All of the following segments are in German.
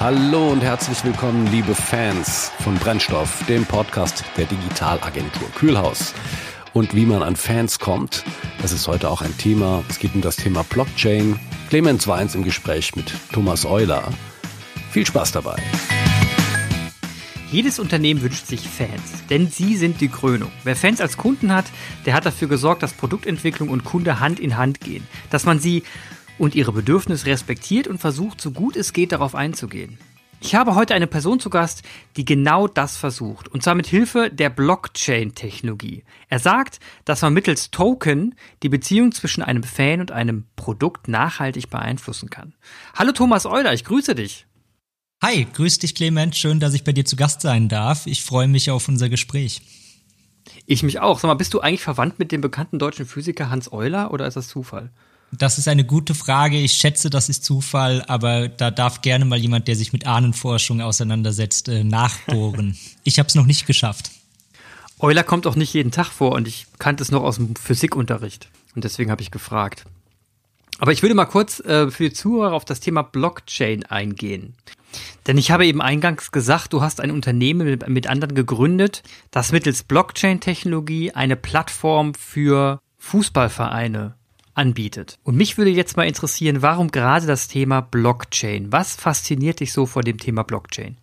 Hallo und herzlich willkommen, liebe Fans von Brennstoff, dem Podcast der Digitalagentur Kühlhaus. Und wie man an Fans kommt, das ist heute auch ein Thema. Es geht um das Thema Blockchain. Clemens Weins im Gespräch mit Thomas Euler. Viel Spaß dabei. Jedes Unternehmen wünscht sich Fans, denn sie sind die Krönung. Wer Fans als Kunden hat, der hat dafür gesorgt, dass Produktentwicklung und Kunde Hand in Hand gehen, dass man sie und ihre Bedürfnisse respektiert und versucht, so gut es geht, darauf einzugehen. Ich habe heute eine Person zu Gast, die genau das versucht, und zwar mit Hilfe der Blockchain-Technologie. Er sagt, dass man mittels Token die Beziehung zwischen einem Fan und einem Produkt nachhaltig beeinflussen kann. Hallo Thomas Euler, ich grüße dich. Hi, grüß dich Clement, schön, dass ich bei dir zu Gast sein darf. Ich freue mich auf unser Gespräch. Ich mich auch. Sag mal, bist du eigentlich verwandt mit dem bekannten deutschen Physiker Hans Euler oder ist das Zufall? Das ist eine gute Frage. Ich schätze, das ist Zufall, aber da darf gerne mal jemand, der sich mit Ahnenforschung auseinandersetzt, äh, nachbohren. ich habe es noch nicht geschafft. Euler kommt auch nicht jeden Tag vor und ich kannte es noch aus dem Physikunterricht. Und deswegen habe ich gefragt. Aber ich würde mal kurz äh, für die Zuhörer auf das Thema Blockchain eingehen. Denn ich habe eben eingangs gesagt, du hast ein Unternehmen mit, mit anderen gegründet, das mittels Blockchain-Technologie eine Plattform für Fußballvereine anbietet. Und mich würde jetzt mal interessieren, warum gerade das Thema Blockchain? Was fasziniert dich so vor dem Thema Blockchain?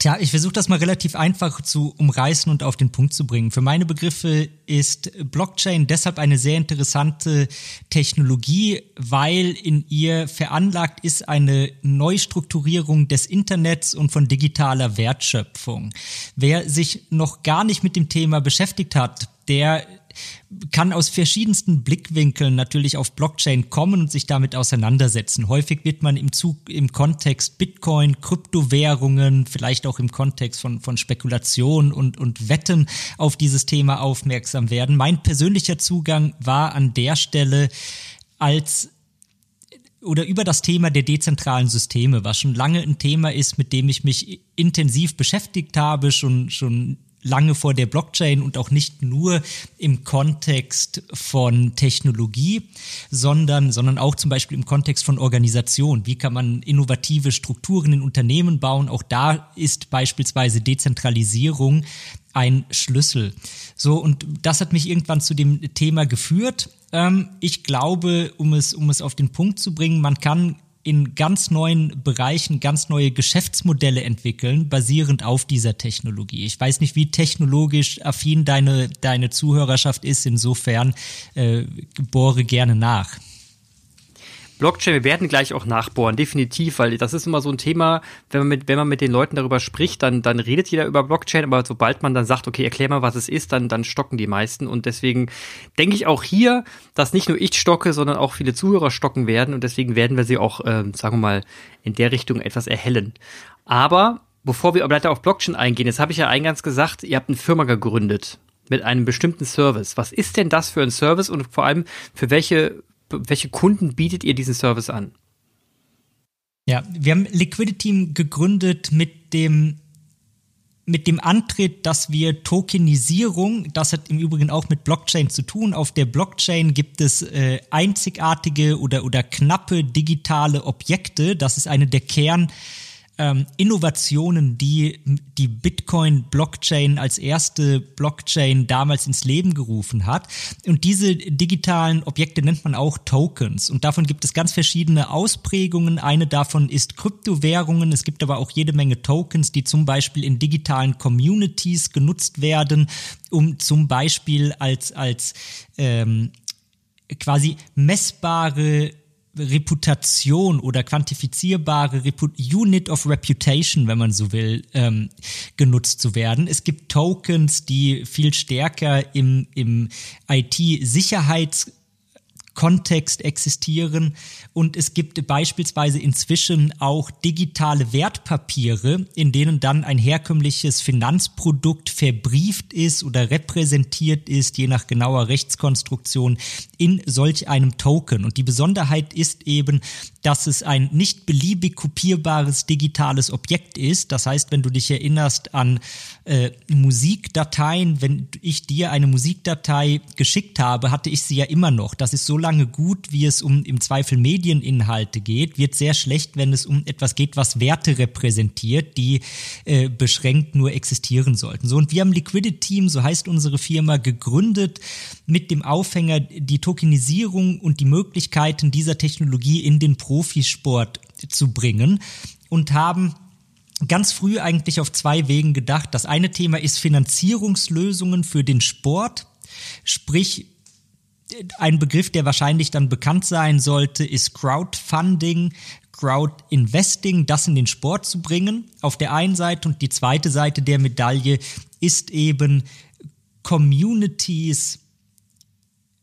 Tja, ich versuche das mal relativ einfach zu umreißen und auf den Punkt zu bringen. Für meine Begriffe ist Blockchain deshalb eine sehr interessante Technologie, weil in ihr veranlagt ist eine Neustrukturierung des Internets und von digitaler Wertschöpfung. Wer sich noch gar nicht mit dem Thema beschäftigt hat, der kann aus verschiedensten Blickwinkeln natürlich auf Blockchain kommen und sich damit auseinandersetzen. Häufig wird man im Zug, im Kontext Bitcoin, Kryptowährungen, vielleicht auch im Kontext von, von Spekulation und, und Wetten auf dieses Thema aufmerksam werden. Mein persönlicher Zugang war an der Stelle als oder über das Thema der dezentralen Systeme, was schon lange ein Thema ist, mit dem ich mich intensiv beschäftigt habe, schon, schon lange vor der Blockchain und auch nicht nur im Kontext von Technologie, sondern, sondern auch zum Beispiel im Kontext von Organisation. Wie kann man innovative Strukturen in Unternehmen bauen? Auch da ist beispielsweise Dezentralisierung ein Schlüssel. So, und das hat mich irgendwann zu dem Thema geführt. Ähm, ich glaube, um es, um es auf den Punkt zu bringen, man kann in ganz neuen Bereichen ganz neue Geschäftsmodelle entwickeln, basierend auf dieser Technologie. Ich weiß nicht, wie technologisch affin deine, deine Zuhörerschaft ist. Insofern äh, bohre gerne nach. Blockchain, wir werden gleich auch nachbohren, definitiv, weil das ist immer so ein Thema, wenn man mit, wenn man mit den Leuten darüber spricht, dann, dann redet jeder über Blockchain, aber sobald man dann sagt, okay, erklär mal, was es ist, dann, dann stocken die meisten. Und deswegen denke ich auch hier, dass nicht nur ich stocke, sondern auch viele Zuhörer stocken werden. Und deswegen werden wir sie auch, äh, sagen wir mal, in der Richtung etwas erhellen. Aber bevor wir weiter auf Blockchain eingehen, jetzt habe ich ja eingangs gesagt, ihr habt eine Firma gegründet mit einem bestimmten Service. Was ist denn das für ein Service und vor allem für welche welche Kunden bietet ihr diesen Service an? Ja, wir haben Liquidity gegründet mit dem mit dem Antritt, dass wir Tokenisierung, das hat im Übrigen auch mit Blockchain zu tun. Auf der Blockchain gibt es äh, einzigartige oder, oder knappe digitale Objekte. Das ist eine der Kern, ähm, Innovationen, die die Bitcoin-Blockchain als erste Blockchain damals ins Leben gerufen hat. Und diese digitalen Objekte nennt man auch Tokens. Und davon gibt es ganz verschiedene Ausprägungen. Eine davon ist Kryptowährungen. Es gibt aber auch jede Menge Tokens, die zum Beispiel in digitalen Communities genutzt werden, um zum Beispiel als, als ähm, quasi messbare Reputation oder quantifizierbare Repu Unit of Reputation, wenn man so will, ähm, genutzt zu werden. Es gibt Tokens, die viel stärker im, im IT-Sicherheits- Kontext existieren. Und es gibt beispielsweise inzwischen auch digitale Wertpapiere, in denen dann ein herkömmliches Finanzprodukt verbrieft ist oder repräsentiert ist, je nach genauer Rechtskonstruktion, in solch einem Token. Und die Besonderheit ist eben, dass es ein nicht beliebig kopierbares digitales Objekt ist. Das heißt, wenn du dich erinnerst an äh, Musikdateien, wenn ich dir eine Musikdatei geschickt habe, hatte ich sie ja immer noch. Das ist so lange gut, wie es um im Zweifel Medieninhalte geht, wird sehr schlecht, wenn es um etwas geht, was Werte repräsentiert, die äh, beschränkt nur existieren sollten. So und wir haben Liquidity Team, so heißt unsere Firma, gegründet mit dem Aufhänger die Tokenisierung und die Möglichkeiten dieser Technologie in den Profisport zu bringen und haben ganz früh eigentlich auf zwei Wegen gedacht. Das eine Thema ist Finanzierungslösungen für den Sport, sprich ein Begriff, der wahrscheinlich dann bekannt sein sollte, ist Crowdfunding, Crowdinvesting, das in den Sport zu bringen, auf der einen Seite. Und die zweite Seite der Medaille ist eben Communities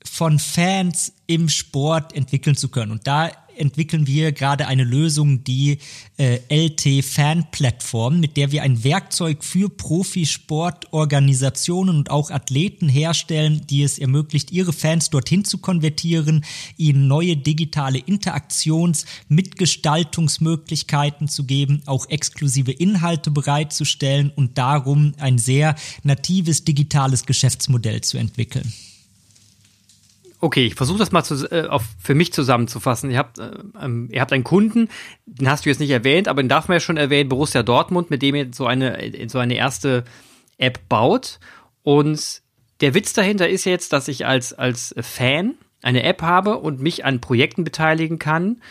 von Fans im Sport entwickeln zu können. Und da entwickeln wir gerade eine Lösung, die äh, LT Fan Plattform, mit der wir ein Werkzeug für Profisportorganisationen und auch Athleten herstellen, die es ermöglicht, ihre Fans dorthin zu konvertieren, ihnen neue digitale Interaktions-, Mitgestaltungsmöglichkeiten zu geben, auch exklusive Inhalte bereitzustellen und darum ein sehr natives digitales Geschäftsmodell zu entwickeln. Okay, ich versuche das mal zu, äh, auf, für mich zusammenzufassen. Ihr habt, äh, ähm, ihr habt einen Kunden, den hast du jetzt nicht erwähnt, aber den darf man ja schon erwähnen, Borussia Dortmund, mit dem ihr so eine, so eine erste App baut. Und der Witz dahinter ist jetzt, dass ich als, als Fan eine App habe und mich an Projekten beteiligen kann.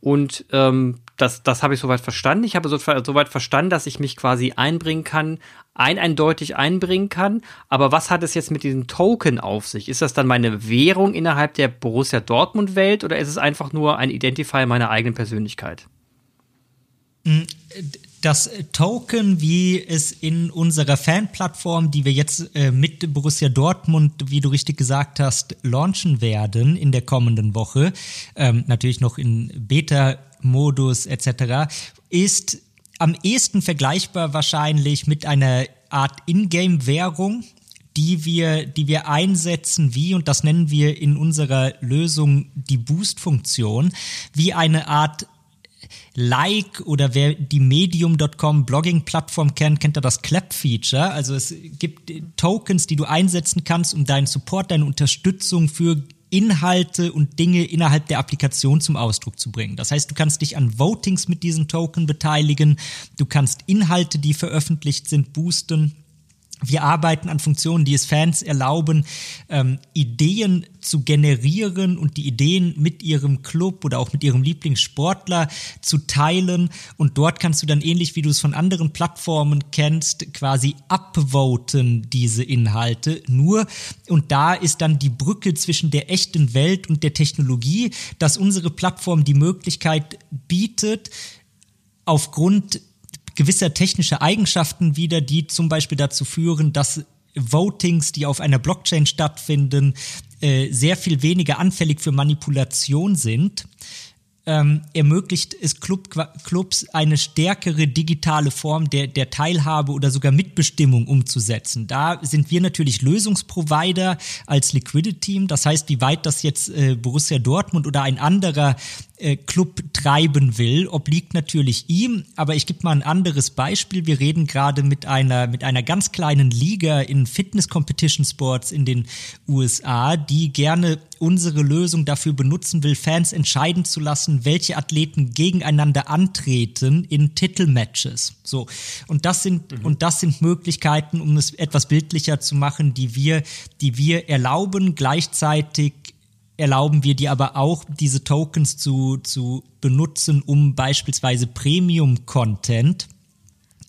Und ähm, das, das habe ich soweit verstanden. Ich habe so, soweit verstanden, dass ich mich quasi einbringen kann, ein eindeutig einbringen kann. Aber was hat es jetzt mit diesem Token auf sich? Ist das dann meine Währung innerhalb der Borussia Dortmund Welt oder ist es einfach nur ein Identifier meiner eigenen Persönlichkeit? Mm, das Token, wie es in unserer Fanplattform, die wir jetzt äh, mit Borussia Dortmund, wie du richtig gesagt hast, launchen werden in der kommenden Woche, ähm, natürlich noch in Beta-Modus etc., ist am ehesten vergleichbar wahrscheinlich mit einer Art Ingame-Währung, die wir, die wir einsetzen, wie, und das nennen wir in unserer Lösung die Boost-Funktion, wie eine Art Like oder wer die Medium.com Blogging-Plattform kennt, kennt da das Clap-Feature. Also es gibt Tokens, die du einsetzen kannst, um deinen Support, deine Unterstützung für Inhalte und Dinge innerhalb der Applikation zum Ausdruck zu bringen. Das heißt, du kannst dich an Votings mit diesen Token beteiligen, du kannst Inhalte, die veröffentlicht sind, boosten wir arbeiten an Funktionen, die es Fans erlauben, ähm, Ideen zu generieren und die Ideen mit ihrem Club oder auch mit ihrem Lieblingssportler zu teilen. Und dort kannst du dann ähnlich wie du es von anderen Plattformen kennst, quasi upvoten diese Inhalte. Nur, und da ist dann die Brücke zwischen der echten Welt und der Technologie, dass unsere Plattform die Möglichkeit bietet, aufgrund gewisser technischer Eigenschaften wieder, die zum Beispiel dazu führen, dass Votings, die auf einer Blockchain stattfinden, äh, sehr viel weniger anfällig für Manipulation sind ähm, ermöglicht es Club, Clubs eine stärkere digitale Form der, der Teilhabe oder sogar Mitbestimmung umzusetzen. Da sind wir natürlich Lösungsprovider als Liquidity Team. Das heißt, wie weit das jetzt äh, Borussia Dortmund oder ein anderer äh, Club treiben will, obliegt natürlich ihm. Aber ich gebe mal ein anderes Beispiel. Wir reden gerade mit einer, mit einer ganz kleinen Liga in Fitness Competition Sports in den USA, die gerne unsere Lösung dafür benutzen will, Fans entscheiden zu lassen, welche Athleten gegeneinander antreten in Titelmatches. So. Und das sind, mhm. und das sind Möglichkeiten, um es etwas bildlicher zu machen, die wir, die wir erlauben. Gleichzeitig erlauben wir dir aber auch, diese Tokens zu, zu benutzen, um beispielsweise Premium-Content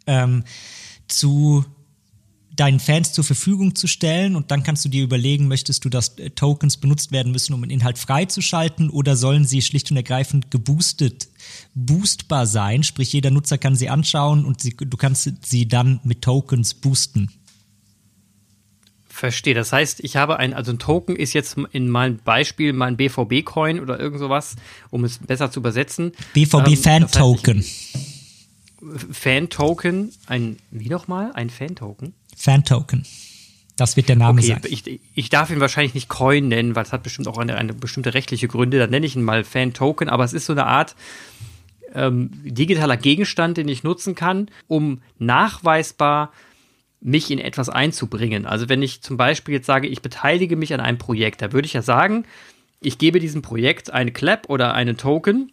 ähm, zu deinen Fans zur Verfügung zu stellen und dann kannst du dir überlegen, möchtest du, dass äh, Tokens benutzt werden müssen, um einen Inhalt freizuschalten oder sollen sie schlicht und ergreifend geboostet, boostbar sein, sprich jeder Nutzer kann sie anschauen und sie, du kannst sie dann mit Tokens boosten. Verstehe. Das heißt, ich habe ein, also ein Token ist jetzt in meinem Beispiel mein BVB-Coin oder irgend sowas, um es besser zu übersetzen. BVB-Fan-Token. Ähm, Fan-Token, ein, wie nochmal? Ein Fan-Token? Fan-Token. Das wird der Name okay, sein. Ich, ich darf ihn wahrscheinlich nicht Coin nennen, weil es hat bestimmt auch eine, eine bestimmte rechtliche Gründe. Dann nenne ich ihn mal Fan-Token, aber es ist so eine Art ähm, digitaler Gegenstand, den ich nutzen kann, um nachweisbar mich in etwas einzubringen. Also wenn ich zum Beispiel jetzt sage, ich beteilige mich an einem Projekt, da würde ich ja sagen, ich gebe diesem Projekt eine Clap oder einen Token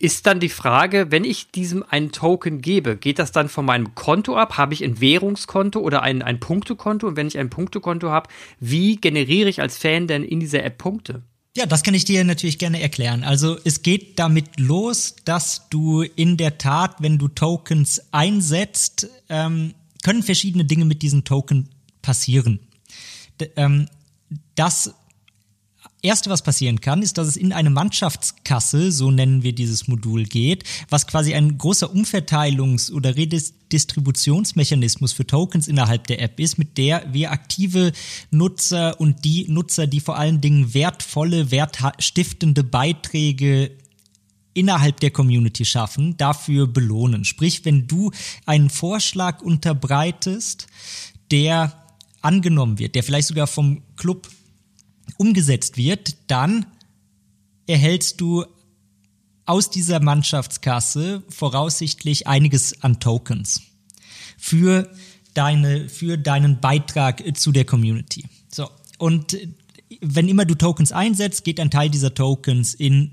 ist dann die Frage, wenn ich diesem einen Token gebe, geht das dann von meinem Konto ab? Habe ich ein Währungskonto oder ein, ein Punktekonto? Und wenn ich ein Punktekonto habe, wie generiere ich als Fan denn in dieser App Punkte? Ja, das kann ich dir natürlich gerne erklären. Also es geht damit los, dass du in der Tat, wenn du Tokens einsetzt, ähm, können verschiedene Dinge mit diesen Token passieren. D ähm, das Erste, was passieren kann, ist, dass es in eine Mannschaftskasse, so nennen wir dieses Modul, geht, was quasi ein großer Umverteilungs- oder Redistributionsmechanismus für Tokens innerhalb der App ist, mit der wir aktive Nutzer und die Nutzer, die vor allen Dingen wertvolle, wertstiftende Beiträge innerhalb der Community schaffen, dafür belohnen. Sprich, wenn du einen Vorschlag unterbreitest, der angenommen wird, der vielleicht sogar vom Club umgesetzt wird, dann erhältst du aus dieser Mannschaftskasse voraussichtlich einiges an Tokens für deine, für deinen Beitrag zu der Community. So. Und wenn immer du Tokens einsetzt, geht ein Teil dieser Tokens in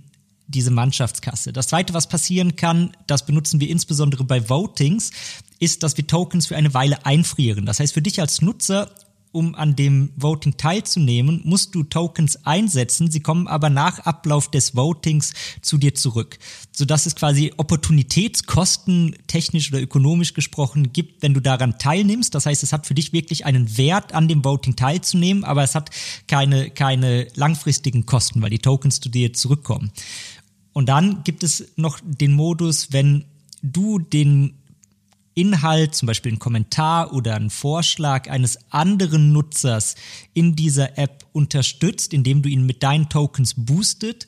diese Mannschaftskasse. Das zweite, was passieren kann, das benutzen wir insbesondere bei Votings, ist, dass wir Tokens für eine Weile einfrieren. Das heißt, für dich als Nutzer um an dem Voting teilzunehmen, musst du Tokens einsetzen. Sie kommen aber nach Ablauf des Votings zu dir zurück, sodass es quasi Opportunitätskosten, technisch oder ökonomisch gesprochen, gibt, wenn du daran teilnimmst. Das heißt, es hat für dich wirklich einen Wert, an dem Voting teilzunehmen, aber es hat keine, keine langfristigen Kosten, weil die Tokens zu dir zurückkommen. Und dann gibt es noch den Modus, wenn du den Inhalt, zum Beispiel ein Kommentar oder ein Vorschlag eines anderen Nutzers in dieser App unterstützt, indem du ihn mit deinen Tokens boostet,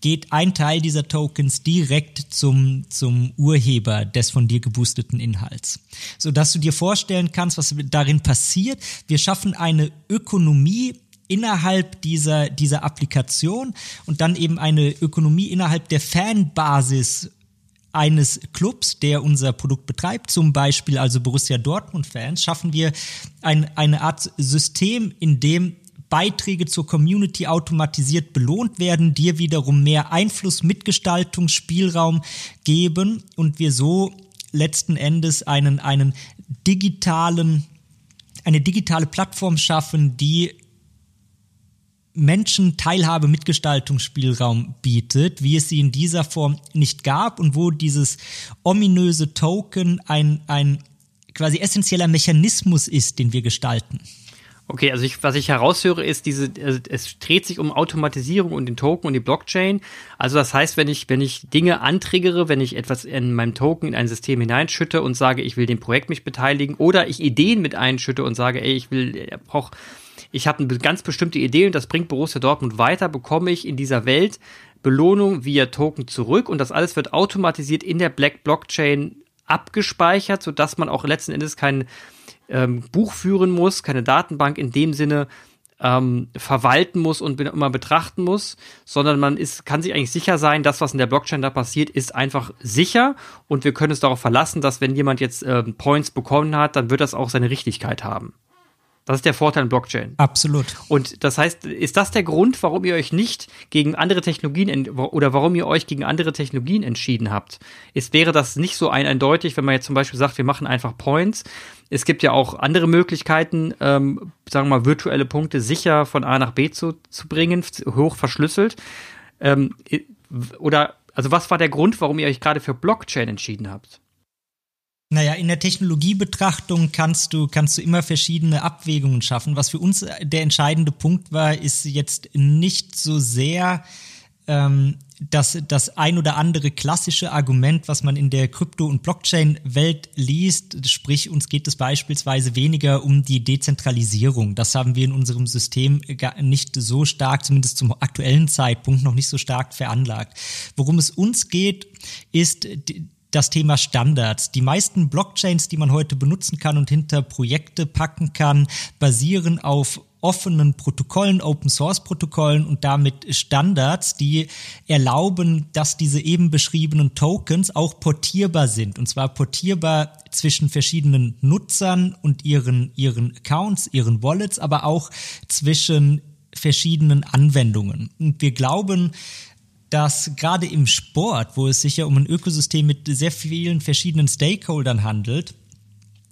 geht ein Teil dieser Tokens direkt zum, zum Urheber des von dir geboosteten Inhalts. So dass du dir vorstellen kannst, was darin passiert. Wir schaffen eine Ökonomie innerhalb dieser, dieser Applikation und dann eben eine Ökonomie innerhalb der Fanbasis eines Clubs, der unser Produkt betreibt, zum Beispiel also Borussia Dortmund-Fans, schaffen wir ein, eine Art System, in dem Beiträge zur Community automatisiert belohnt werden, dir wiederum mehr Einfluss, Mitgestaltungsspielraum geben und wir so letzten Endes einen, einen digitalen, eine digitale Plattform schaffen, die Menschen Teilhabe, Mitgestaltungsspielraum bietet, wie es sie in dieser Form nicht gab und wo dieses ominöse Token ein, ein quasi essentieller Mechanismus ist, den wir gestalten. Okay, also ich, was ich heraushöre, ist diese, also es dreht sich um Automatisierung und den Token und die Blockchain. Also das heißt, wenn ich, wenn ich Dinge antriggere, wenn ich etwas in meinem Token in ein System hineinschütte und sage, ich will dem Projekt mich beteiligen, oder ich Ideen mit einschütte und sage, ey, ich will, brauche ich habe eine ganz bestimmte Idee und das bringt Borussia Dortmund weiter, bekomme ich in dieser Welt Belohnung via Token zurück und das alles wird automatisiert in der Black Blockchain abgespeichert, sodass man auch letzten Endes kein ähm, Buch führen muss, keine Datenbank in dem Sinne ähm, verwalten muss und immer betrachten muss, sondern man ist, kann sich eigentlich sicher sein, das, was in der Blockchain da passiert, ist einfach sicher und wir können es darauf verlassen, dass wenn jemand jetzt ähm, Points bekommen hat, dann wird das auch seine Richtigkeit haben. Das ist der Vorteil in Blockchain. Absolut. Und das heißt, ist das der Grund, warum ihr euch nicht gegen andere Technologien oder warum ihr euch gegen andere Technologien entschieden habt? Ist, wäre das nicht so ein eindeutig, wenn man jetzt zum Beispiel sagt, wir machen einfach Points? Es gibt ja auch andere Möglichkeiten, ähm, sagen wir mal, virtuelle Punkte sicher von A nach B zu, zu bringen, hoch verschlüsselt. Ähm, oder, also was war der Grund, warum ihr euch gerade für Blockchain entschieden habt? Naja, in der Technologiebetrachtung kannst du, kannst du immer verschiedene Abwägungen schaffen. Was für uns der entscheidende Punkt war, ist jetzt nicht so sehr ähm, das, das ein oder andere klassische Argument, was man in der Krypto- und Blockchain-Welt liest. Sprich, uns geht es beispielsweise weniger um die Dezentralisierung. Das haben wir in unserem System nicht so stark, zumindest zum aktuellen Zeitpunkt, noch nicht so stark veranlagt. Worum es uns geht, ist das Thema Standards. Die meisten Blockchains, die man heute benutzen kann und hinter Projekte packen kann, basieren auf offenen Protokollen, Open Source Protokollen und damit Standards, die erlauben, dass diese eben beschriebenen Tokens auch portierbar sind. Und zwar portierbar zwischen verschiedenen Nutzern und ihren, ihren Accounts, ihren Wallets, aber auch zwischen verschiedenen Anwendungen. Und wir glauben, dass gerade im Sport, wo es sich ja um ein Ökosystem mit sehr vielen verschiedenen Stakeholdern handelt,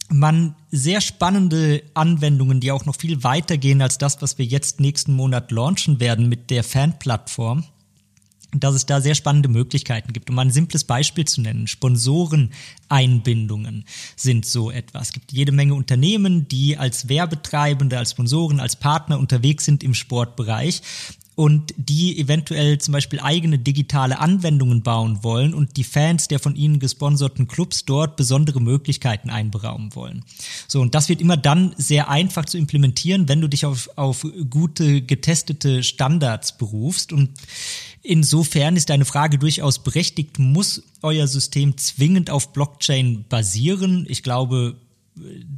man sehr spannende Anwendungen, die auch noch viel weiter gehen als das, was wir jetzt nächsten Monat launchen werden mit der Fan-Plattform, dass es da sehr spannende Möglichkeiten gibt. Um ein simples Beispiel zu nennen, Sponsoreneinbindungen sind so etwas. Es gibt jede Menge Unternehmen, die als Werbetreibende, als Sponsoren, als Partner unterwegs sind im Sportbereich und die eventuell zum Beispiel eigene digitale Anwendungen bauen wollen und die Fans der von ihnen gesponserten Clubs dort besondere Möglichkeiten einberaumen wollen. So, und das wird immer dann sehr einfach zu implementieren, wenn du dich auf, auf gute, getestete Standards berufst und Insofern ist deine Frage durchaus berechtigt. Muss euer System zwingend auf Blockchain basieren? Ich glaube,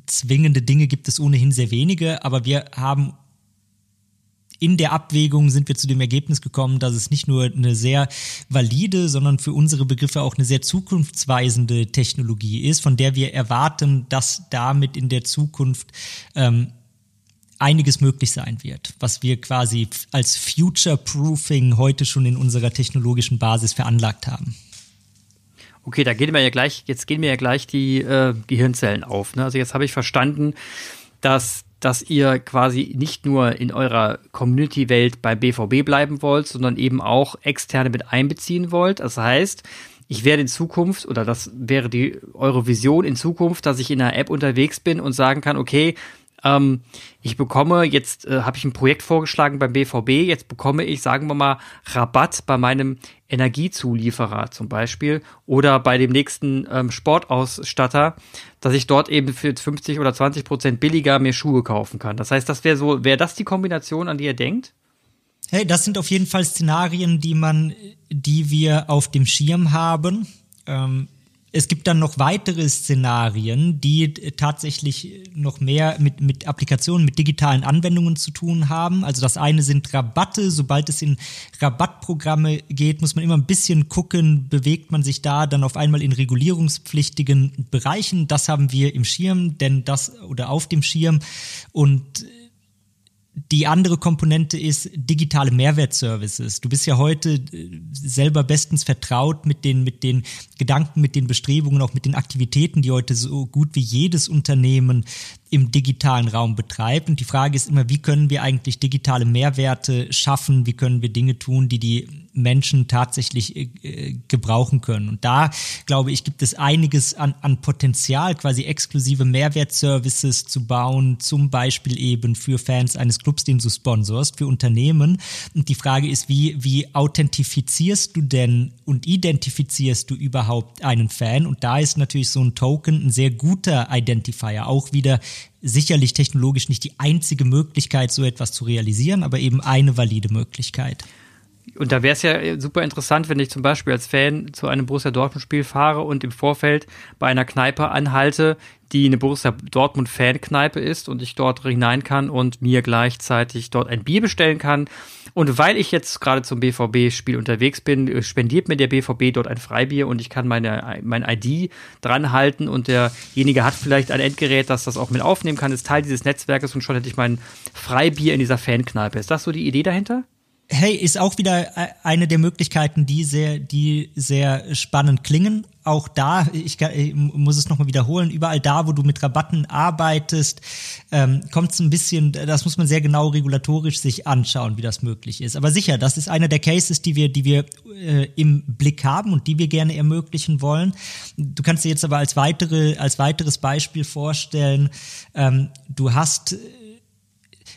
zwingende Dinge gibt es ohnehin sehr wenige, aber wir haben in der Abwägung sind wir zu dem Ergebnis gekommen, dass es nicht nur eine sehr valide, sondern für unsere Begriffe auch eine sehr zukunftsweisende Technologie ist, von der wir erwarten, dass damit in der Zukunft ähm, einiges möglich sein wird, was wir quasi als Future-Proofing heute schon in unserer technologischen Basis veranlagt haben. Okay, da gehen wir ja gleich, jetzt gehen mir ja gleich die äh, Gehirnzellen auf. Ne? Also jetzt habe ich verstanden, dass dass ihr quasi nicht nur in eurer Community-Welt beim BVB bleiben wollt, sondern eben auch externe mit einbeziehen wollt. Das heißt, ich werde in Zukunft, oder das wäre die eure Vision in Zukunft, dass ich in einer App unterwegs bin und sagen kann, okay, ähm, ich bekomme, jetzt äh, habe ich ein Projekt vorgeschlagen beim BVB, jetzt bekomme ich, sagen wir mal, Rabatt bei meinem Energiezulieferer zum Beispiel oder bei dem nächsten ähm, Sportausstatter, dass ich dort eben für 50 oder 20 Prozent billiger mir Schuhe kaufen kann. Das heißt, das wäre so, wäre das die Kombination, an die ihr denkt? Hey, das sind auf jeden Fall Szenarien, die man, die wir auf dem Schirm haben. Ähm, es gibt dann noch weitere Szenarien, die tatsächlich noch mehr mit, mit Applikationen, mit digitalen Anwendungen zu tun haben. Also das eine sind Rabatte. Sobald es in Rabattprogramme geht, muss man immer ein bisschen gucken, bewegt man sich da dann auf einmal in regulierungspflichtigen Bereichen. Das haben wir im Schirm, denn das oder auf dem Schirm und die andere Komponente ist digitale Mehrwertservices. Du bist ja heute äh, selber bestens vertraut mit den, mit den Gedanken, mit den Bestrebungen, auch mit den Aktivitäten, die heute so gut wie jedes Unternehmen im digitalen Raum betreibt. Und die Frage ist immer, wie können wir eigentlich digitale Mehrwerte schaffen? Wie können wir Dinge tun, die die Menschen tatsächlich äh, gebrauchen können? Und da, glaube ich, gibt es einiges an, an Potenzial, quasi exklusive Mehrwertservices zu bauen, zum Beispiel eben für Fans eines Clubs, den du sponsorst, für Unternehmen. Und die Frage ist, wie, wie authentifizierst du denn und identifizierst du überhaupt einen Fan? Und da ist natürlich so ein Token ein sehr guter Identifier, auch wieder sicherlich technologisch nicht die einzige Möglichkeit, so etwas zu realisieren, aber eben eine valide Möglichkeit. Und da wäre es ja super interessant, wenn ich zum Beispiel als Fan zu einem Borussia Dortmund-Spiel fahre und im Vorfeld bei einer Kneipe anhalte, die eine Borussia Dortmund-Fan-Kneipe ist und ich dort hinein kann und mir gleichzeitig dort ein Bier bestellen kann und weil ich jetzt gerade zum BVB-Spiel unterwegs bin, äh, spendiert mir der BVB dort ein Freibier und ich kann meine, mein ID dran halten und derjenige hat vielleicht ein Endgerät, das das auch mit aufnehmen kann, ist Teil dieses Netzwerkes und schon hätte ich mein Freibier in dieser Fankneipe. Ist das so die Idee dahinter? Hey, ist auch wieder äh, eine der Möglichkeiten, die sehr, die sehr spannend klingen. Auch da, ich, ich muss es nochmal wiederholen, überall da, wo du mit Rabatten arbeitest, ähm, kommt es ein bisschen, das muss man sehr genau regulatorisch sich anschauen, wie das möglich ist. Aber sicher, das ist einer der Cases, die wir, die wir äh, im Blick haben und die wir gerne ermöglichen wollen. Du kannst dir jetzt aber als weitere, als weiteres Beispiel vorstellen, ähm, du hast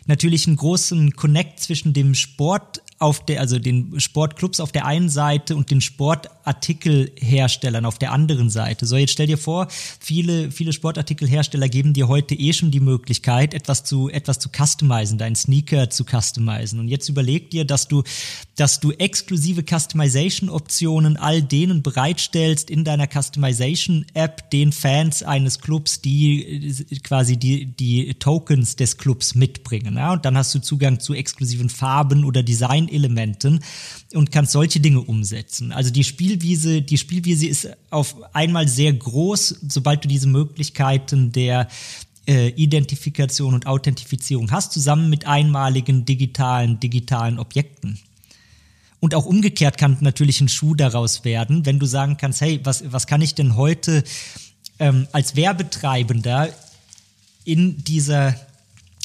natürlich einen großen Connect zwischen dem Sport auf der, also den Sportclubs auf der einen Seite und den Sportartikelherstellern auf der anderen Seite. So, jetzt stell dir vor, viele, viele Sportartikelhersteller geben dir heute eh schon die Möglichkeit, etwas zu, etwas zu customizen, deinen Sneaker zu customizen. Und jetzt überleg dir, dass du, dass du exklusive Customization-Optionen all denen bereitstellst in deiner Customization-App, den Fans eines Clubs, die quasi die, die Tokens des Clubs mitbringen. Ja? Und dann hast du Zugang zu exklusiven Farben oder Design Designelementen und kannst solche Dinge umsetzen. Also die Spielwiese, die Spielwiese ist auf einmal sehr groß, sobald du diese Möglichkeiten der äh, Identifikation und Authentifizierung hast, zusammen mit einmaligen digitalen, digitalen Objekten. Und auch umgekehrt kann natürlich ein Schuh daraus werden, wenn du sagen kannst, hey, was, was kann ich denn heute ähm, als Werbetreibender in dieser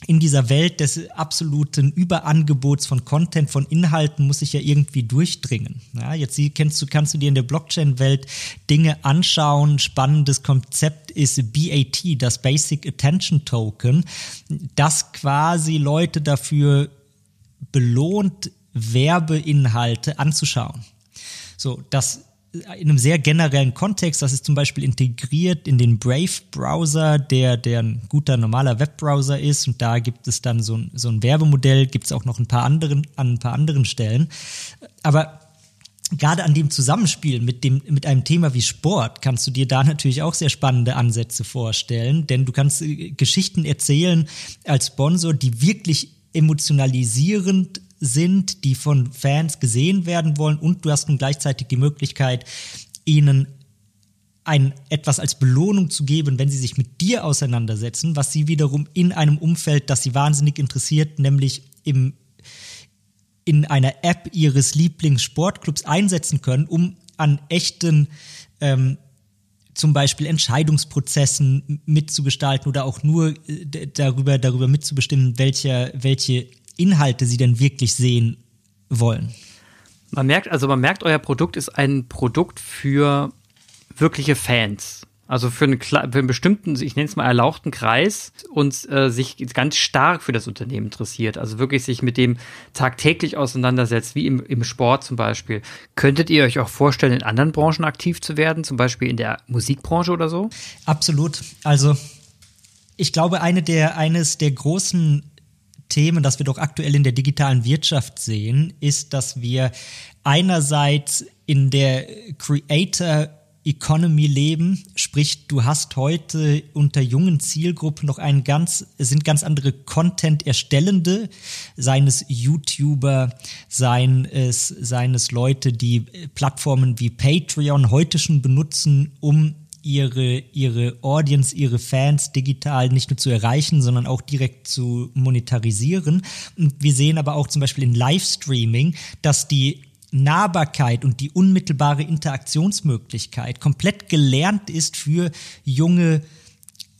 in dieser Welt des absoluten Überangebots von Content, von Inhalten muss ich ja irgendwie durchdringen. Ja, jetzt kennst du, kannst du dir in der Blockchain-Welt Dinge anschauen. Spannendes Konzept ist BAT, das Basic Attention Token, das quasi Leute dafür belohnt, Werbeinhalte anzuschauen. So, das in einem sehr generellen Kontext. Das ist zum Beispiel integriert in den Brave-Browser, der, der ein guter normaler Webbrowser ist. Und da gibt es dann so ein, so ein Werbemodell, gibt es auch noch ein paar anderen, an ein paar anderen Stellen. Aber gerade an dem Zusammenspiel mit dem, mit einem Thema wie Sport kannst du dir da natürlich auch sehr spannende Ansätze vorstellen, denn du kannst äh, Geschichten erzählen als Sponsor, die wirklich emotionalisierend sind, die von Fans gesehen werden wollen und du hast nun gleichzeitig die Möglichkeit, ihnen ein etwas als Belohnung zu geben, wenn sie sich mit dir auseinandersetzen, was sie wiederum in einem Umfeld, das sie wahnsinnig interessiert, nämlich im, in einer App ihres Lieblingssportclubs einsetzen können, um an echten ähm, zum Beispiel Entscheidungsprozessen mitzugestalten oder auch nur äh, darüber, darüber mitzubestimmen, welche, welche Inhalte sie denn wirklich sehen wollen. Man merkt, also man merkt, euer Produkt ist ein Produkt für wirkliche Fans. Also für einen, für einen bestimmten, ich nenne es mal erlauchten Kreis und äh, sich ganz stark für das Unternehmen interessiert. Also wirklich sich mit dem tagtäglich auseinandersetzt, wie im, im Sport zum Beispiel. Könntet ihr euch auch vorstellen, in anderen Branchen aktiv zu werden, zum Beispiel in der Musikbranche oder so? Absolut. Also ich glaube, eine der, eines der großen Themen, das wir doch aktuell in der digitalen Wirtschaft sehen, ist, dass wir einerseits in der Creator Economy leben, sprich du hast heute unter jungen Zielgruppen noch einen ganz, sind ganz andere Content erstellende, seines YouTuber, seien es, seien es Leute, die Plattformen wie Patreon heute schon benutzen, um ihre, ihre Audience, ihre Fans digital nicht nur zu erreichen, sondern auch direkt zu monetarisieren. Und wir sehen aber auch zum Beispiel in Livestreaming, dass die Nahbarkeit und die unmittelbare Interaktionsmöglichkeit komplett gelernt ist für junge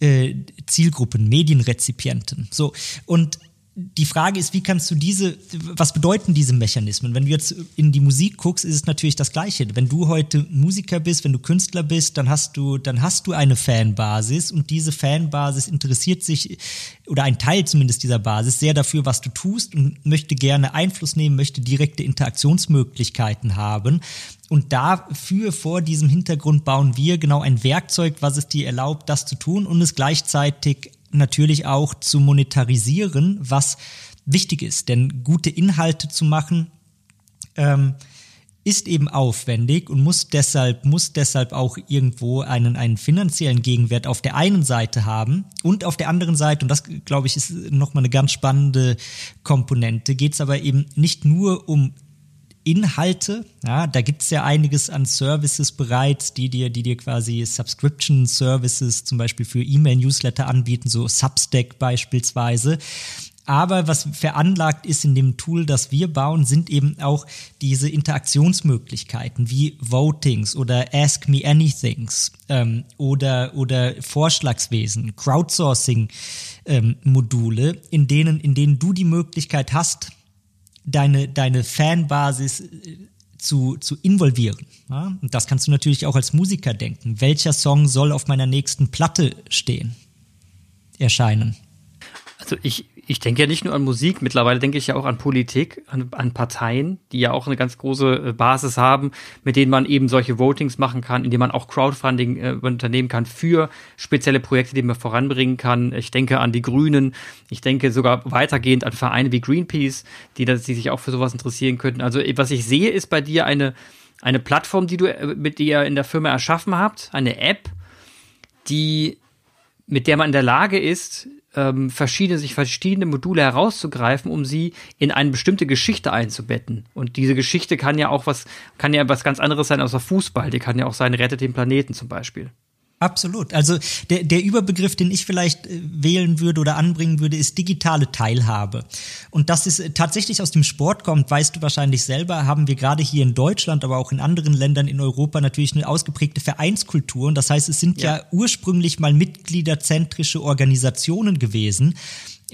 äh, Zielgruppen, Medienrezipienten. So und die Frage ist, wie kannst du diese, was bedeuten diese Mechanismen? Wenn du jetzt in die Musik guckst, ist es natürlich das Gleiche. Wenn du heute Musiker bist, wenn du Künstler bist, dann hast du, dann hast du eine Fanbasis und diese Fanbasis interessiert sich, oder ein Teil zumindest dieser Basis, sehr dafür, was du tust und möchte gerne Einfluss nehmen, möchte direkte Interaktionsmöglichkeiten haben. Und dafür, vor diesem Hintergrund, bauen wir genau ein Werkzeug, was es dir erlaubt, das zu tun und es gleichzeitig natürlich auch zu monetarisieren, was wichtig ist. Denn gute Inhalte zu machen, ähm, ist eben aufwendig und muss deshalb, muss deshalb auch irgendwo einen, einen finanziellen Gegenwert auf der einen Seite haben und auf der anderen Seite, und das glaube ich ist nochmal eine ganz spannende Komponente, geht es aber eben nicht nur um Inhalte. Ja, da gibt es ja einiges an Services bereits, die dir, die dir quasi Subscription Services zum Beispiel für E-Mail-Newsletter anbieten, so Substack beispielsweise. Aber was veranlagt ist in dem Tool, das wir bauen, sind eben auch diese Interaktionsmöglichkeiten wie Votings oder Ask Me Anythings ähm, oder, oder Vorschlagswesen, Crowdsourcing-Module, ähm, in, denen, in denen du die Möglichkeit hast, deine, deine Fanbasis äh, zu, zu involvieren. Ja? Und das kannst du natürlich auch als Musiker denken. Welcher Song soll auf meiner nächsten Platte stehen, erscheinen? Also ich, ich denke ja nicht nur an Musik, mittlerweile denke ich ja auch an Politik, an, an, Parteien, die ja auch eine ganz große äh, Basis haben, mit denen man eben solche Votings machen kann, indem man auch Crowdfunding äh, unternehmen kann für spezielle Projekte, die man voranbringen kann. Ich denke an die Grünen, ich denke sogar weitergehend an Vereine wie Greenpeace, die, die sich auch für sowas interessieren könnten. Also was ich sehe, ist bei dir eine, eine Plattform, die du äh, mit dir in der Firma erschaffen habt, eine App, die mit der man in der Lage ist, ähm, verschiedene, sich verschiedene Module herauszugreifen, um sie in eine bestimmte Geschichte einzubetten. Und diese Geschichte kann ja auch was, kann ja was ganz anderes sein außer Fußball. Die kann ja auch sein, rettet den Planeten zum Beispiel. Absolut. Also der, der Überbegriff, den ich vielleicht äh, wählen würde oder anbringen würde, ist digitale Teilhabe. Und dass es äh, tatsächlich aus dem Sport kommt, weißt du wahrscheinlich selber, haben wir gerade hier in Deutschland, aber auch in anderen Ländern in Europa natürlich eine ausgeprägte Vereinskultur. Und das heißt, es sind ja, ja ursprünglich mal mitgliederzentrische Organisationen gewesen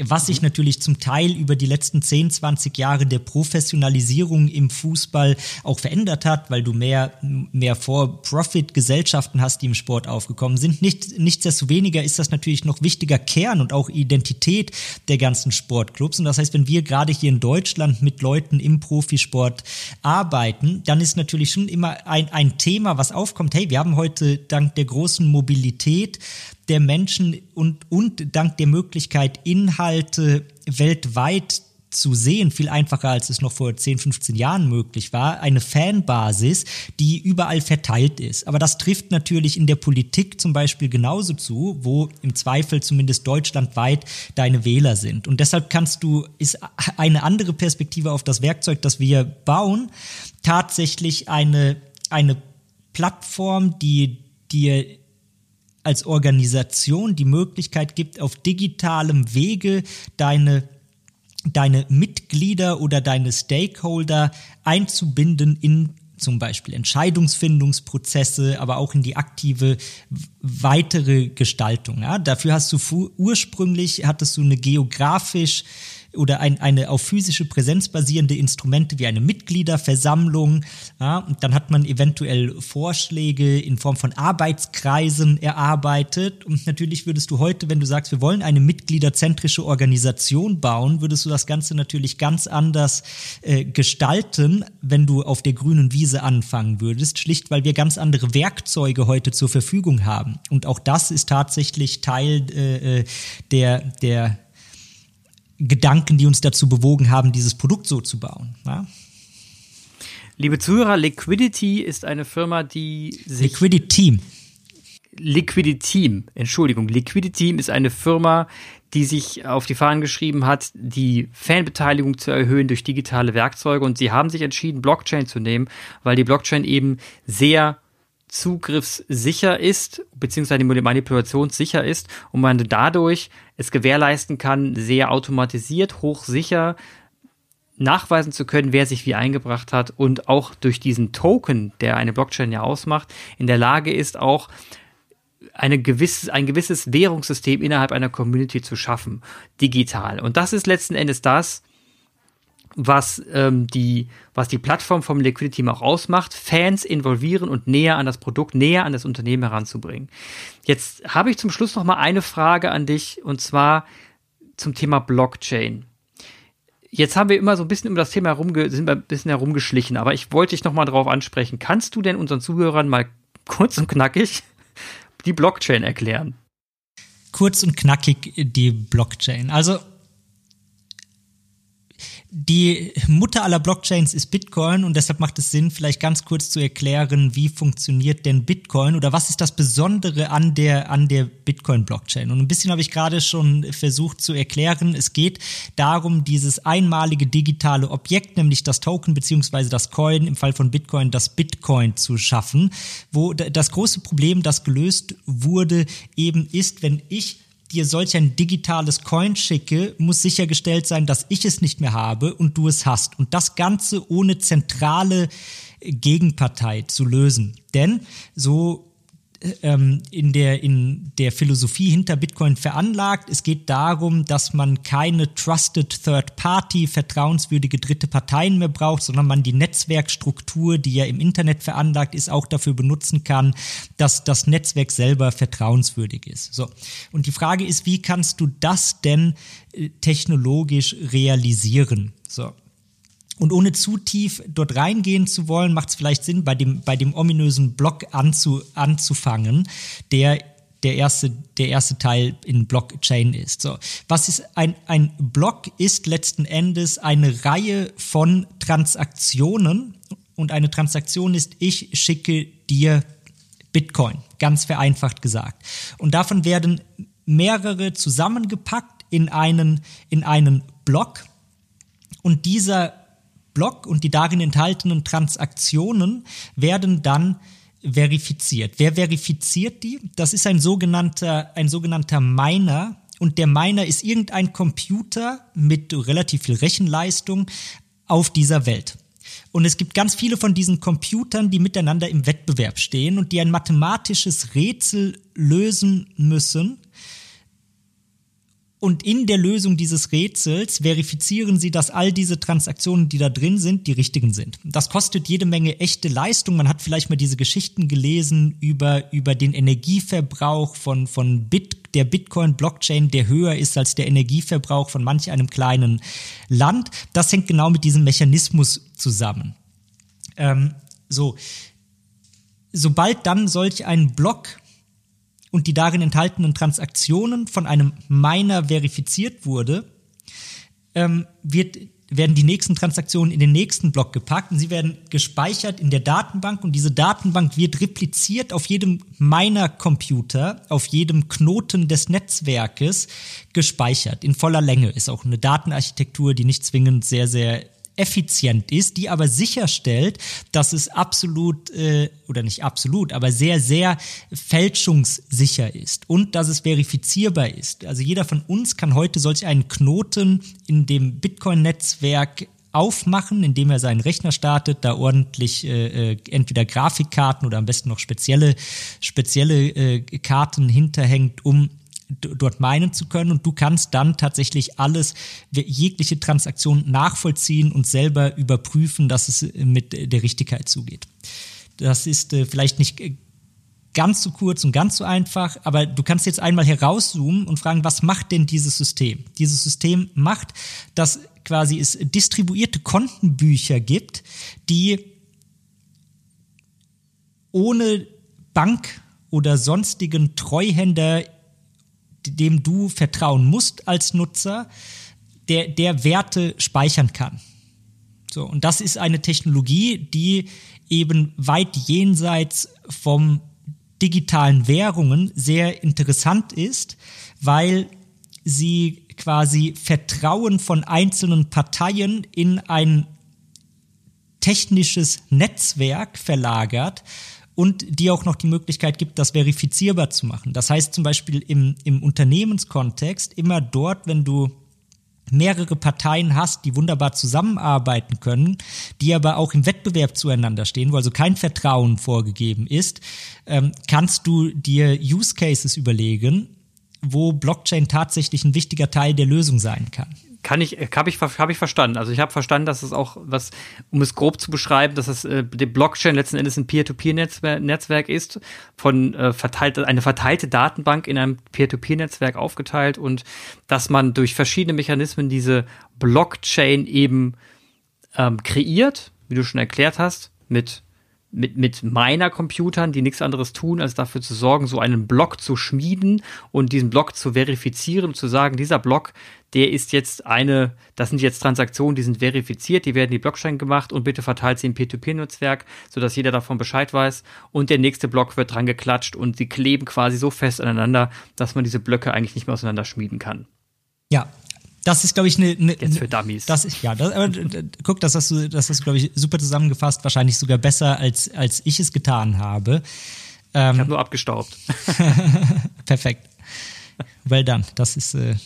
was sich natürlich zum Teil über die letzten 10, 20 Jahre der Professionalisierung im Fußball auch verändert hat, weil du mehr, mehr For-Profit-Gesellschaften hast, die im Sport aufgekommen sind. Nicht, nichtsdestoweniger ist das natürlich noch wichtiger Kern und auch Identität der ganzen Sportclubs. Und das heißt, wenn wir gerade hier in Deutschland mit Leuten im Profisport arbeiten, dann ist natürlich schon immer ein, ein Thema, was aufkommt. Hey, wir haben heute dank der großen Mobilität der Menschen und, und dank der Möglichkeit, Inhalte weltweit zu sehen, viel einfacher als es noch vor 10, 15 Jahren möglich war, eine Fanbasis, die überall verteilt ist. Aber das trifft natürlich in der Politik zum Beispiel genauso zu, wo im Zweifel zumindest deutschlandweit deine Wähler sind. Und deshalb kannst du, ist eine andere Perspektive auf das Werkzeug, das wir bauen, tatsächlich eine, eine Plattform, die dir als Organisation die Möglichkeit gibt, auf digitalem Wege deine deine Mitglieder oder deine Stakeholder einzubinden in zum Beispiel Entscheidungsfindungsprozesse, aber auch in die aktive weitere Gestaltung. Ja? Dafür hast du ursprünglich hattest du eine geografisch oder ein, eine auf physische Präsenz basierende Instrumente wie eine Mitgliederversammlung. Ja, und dann hat man eventuell Vorschläge in Form von Arbeitskreisen erarbeitet. Und natürlich würdest du heute, wenn du sagst, wir wollen eine mitgliederzentrische Organisation bauen, würdest du das Ganze natürlich ganz anders äh, gestalten, wenn du auf der grünen Wiese anfangen würdest, schlicht weil wir ganz andere Werkzeuge heute zur Verfügung haben. Und auch das ist tatsächlich Teil äh, äh der, der Gedanken, die uns dazu bewogen haben, dieses Produkt so zu bauen. Ja? Liebe Zuhörer, Liquidity ist eine Firma, die sich. Liquidity Team. Liquidity Team, Entschuldigung, Liquidity Team ist eine Firma, die sich auf die Fahnen geschrieben hat, die Fanbeteiligung zu erhöhen durch digitale Werkzeuge und sie haben sich entschieden, Blockchain zu nehmen, weil die Blockchain eben sehr zugriffssicher ist, beziehungsweise manipulationssicher ist und man dadurch es gewährleisten kann, sehr automatisiert, hochsicher nachweisen zu können, wer sich wie eingebracht hat und auch durch diesen Token, der eine Blockchain ja ausmacht, in der Lage ist, auch eine gewisse, ein gewisses Währungssystem innerhalb einer Community zu schaffen, digital. Und das ist letzten Endes das, was ähm, die was die Plattform vom Liquidity Team auch ausmacht, Fans involvieren und näher an das Produkt, näher an das Unternehmen heranzubringen. Jetzt habe ich zum Schluss noch mal eine Frage an dich und zwar zum Thema Blockchain. Jetzt haben wir immer so ein bisschen über das Thema herumge sind ein bisschen herumgeschlichen, aber ich wollte dich noch mal darauf ansprechen. Kannst du denn unseren Zuhörern mal kurz und knackig die Blockchain erklären? Kurz und knackig die Blockchain. Also die Mutter aller Blockchains ist Bitcoin und deshalb macht es Sinn, vielleicht ganz kurz zu erklären, wie funktioniert denn Bitcoin oder was ist das Besondere an der, an der Bitcoin-Blockchain. Und ein bisschen habe ich gerade schon versucht zu erklären. Es geht darum, dieses einmalige digitale Objekt, nämlich das Token beziehungsweise das Coin, im Fall von Bitcoin das Bitcoin zu schaffen, wo das große Problem, das gelöst wurde, eben ist, wenn ich dir solch ein digitales Coin schicke, muss sichergestellt sein, dass ich es nicht mehr habe und du es hast. Und das Ganze ohne zentrale Gegenpartei zu lösen. Denn so ähm, in, der, in der Philosophie hinter Bitcoin veranlagt. Es geht darum, dass man keine trusted Third Party, vertrauenswürdige dritte Parteien mehr braucht, sondern man die Netzwerkstruktur, die ja im Internet veranlagt ist, auch dafür benutzen kann, dass das Netzwerk selber vertrauenswürdig ist. So. Und die Frage ist, wie kannst du das denn äh, technologisch realisieren? So. Und ohne zu tief dort reingehen zu wollen, macht es vielleicht Sinn, bei dem, bei dem ominösen Block anzu, anzufangen, der der erste, der erste Teil in Blockchain ist. So, was ist ein, ein Block ist letzten Endes eine Reihe von Transaktionen und eine Transaktion ist, ich schicke dir Bitcoin, ganz vereinfacht gesagt. Und davon werden mehrere zusammengepackt in einen, in einen Block und dieser Block und die darin enthaltenen Transaktionen werden dann verifiziert. Wer verifiziert die? Das ist ein sogenannter, ein sogenannter Miner. Und der Miner ist irgendein Computer mit relativ viel Rechenleistung auf dieser Welt. Und es gibt ganz viele von diesen Computern, die miteinander im Wettbewerb stehen und die ein mathematisches Rätsel lösen müssen. Und in der Lösung dieses Rätsels verifizieren sie, dass all diese Transaktionen, die da drin sind, die richtigen sind. Das kostet jede Menge echte Leistung. Man hat vielleicht mal diese Geschichten gelesen über, über den Energieverbrauch von, von Bit, der Bitcoin-Blockchain, der höher ist als der Energieverbrauch von manch einem kleinen Land. Das hängt genau mit diesem Mechanismus zusammen. Ähm, so. Sobald dann solch ein Block und die darin enthaltenen Transaktionen von einem Miner verifiziert wurde, ähm, wird, werden die nächsten Transaktionen in den nächsten Block gepackt und sie werden gespeichert in der Datenbank und diese Datenbank wird repliziert auf jedem Miner-Computer, auf jedem Knoten des Netzwerkes gespeichert in voller Länge. Ist auch eine Datenarchitektur, die nicht zwingend sehr, sehr effizient ist, die aber sicherstellt, dass es absolut äh, oder nicht absolut, aber sehr, sehr fälschungssicher ist und dass es verifizierbar ist. Also jeder von uns kann heute solch einen Knoten in dem Bitcoin-Netzwerk aufmachen, indem er seinen Rechner startet, da ordentlich äh, äh entweder Grafikkarten oder am besten noch spezielle spezielle äh, Karten hinterhängt, um dort meinen zu können und du kannst dann tatsächlich alles, jegliche Transaktion nachvollziehen und selber überprüfen, dass es mit der Richtigkeit zugeht. Das ist äh, vielleicht nicht ganz so kurz und ganz so einfach, aber du kannst jetzt einmal herauszoomen und fragen, was macht denn dieses System? Dieses System macht, dass quasi es distribuierte Kontenbücher gibt, die ohne Bank oder sonstigen Treuhänder dem du vertrauen musst als Nutzer, der, der Werte speichern kann. So, und das ist eine Technologie, die eben weit jenseits vom digitalen Währungen sehr interessant ist, weil sie quasi Vertrauen von einzelnen Parteien in ein technisches Netzwerk verlagert, und die auch noch die Möglichkeit gibt, das verifizierbar zu machen. Das heißt zum Beispiel im, im Unternehmenskontext immer dort, wenn du mehrere Parteien hast, die wunderbar zusammenarbeiten können, die aber auch im Wettbewerb zueinander stehen, wo also kein Vertrauen vorgegeben ist, ähm, kannst du dir Use Cases überlegen, wo Blockchain tatsächlich ein wichtiger Teil der Lösung sein kann. Kann ich, habe ich, hab ich verstanden. Also ich habe verstanden, dass es auch was, um es grob zu beschreiben, dass es äh, die Blockchain letzten Endes ein Peer-to-Peer-Netzwerk ist, von äh, verteilt, eine verteilte Datenbank in einem Peer-to-Peer-Netzwerk aufgeteilt und dass man durch verschiedene Mechanismen diese Blockchain eben ähm, kreiert, wie du schon erklärt hast, mit mit, mit meiner Computern, die nichts anderes tun, als dafür zu sorgen, so einen Block zu schmieden und diesen Block zu verifizieren zu sagen, dieser Block, der ist jetzt eine, das sind jetzt Transaktionen, die sind verifiziert, die werden die Blockchain gemacht und bitte verteilt sie im P2P-Netzwerk, sodass jeder davon Bescheid weiß und der nächste Block wird dran geklatscht und sie kleben quasi so fest aneinander, dass man diese Blöcke eigentlich nicht mehr auseinander schmieden kann. Ja, das ist, glaube ich, eine. Ne, Jetzt für Dummies. Das ist, ja, das, aber, guck, das hast du, das hast du, glaube ich, super zusammengefasst, wahrscheinlich sogar besser, als, als ich es getan habe. Ähm, ich habe nur abgestaubt. Perfekt. Well done. Das ist äh,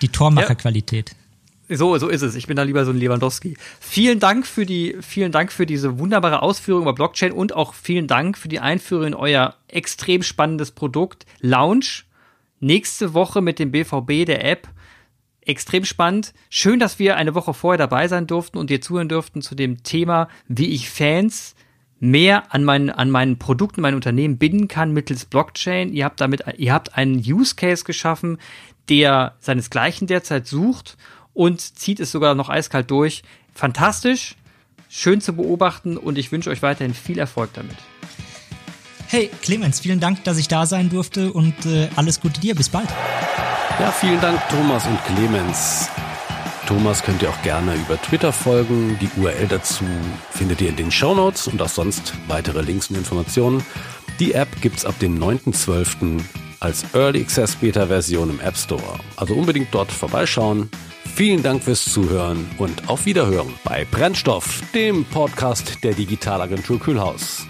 die Tormacherqualität. Ja. So, so ist es. Ich bin da lieber so ein Lewandowski. Vielen Dank für die, vielen Dank für diese wunderbare Ausführung über Blockchain und auch vielen Dank für die Einführung in euer extrem spannendes Produkt Lounge. Nächste Woche mit dem BVB der App extrem spannend. Schön, dass wir eine Woche vorher dabei sein durften und dir zuhören durften zu dem Thema, wie ich Fans mehr an meinen, an meinen Produkten, mein Unternehmen binden kann mittels Blockchain. Ihr habt damit, ihr habt einen Use Case geschaffen, der seinesgleichen derzeit sucht und zieht es sogar noch eiskalt durch. Fantastisch, schön zu beobachten und ich wünsche euch weiterhin viel Erfolg damit. Hey Clemens, vielen Dank, dass ich da sein durfte und äh, alles Gute dir. Bis bald. Ja, vielen Dank Thomas und Clemens. Thomas könnt ihr auch gerne über Twitter folgen. Die URL dazu findet ihr in den Show Notes und auch sonst weitere Links und Informationen. Die App gibt's ab dem 9.12. als Early Access Beta Version im App Store. Also unbedingt dort vorbeischauen. Vielen Dank fürs Zuhören und auf Wiederhören bei Brennstoff, dem Podcast der Digitalagentur Kühlhaus.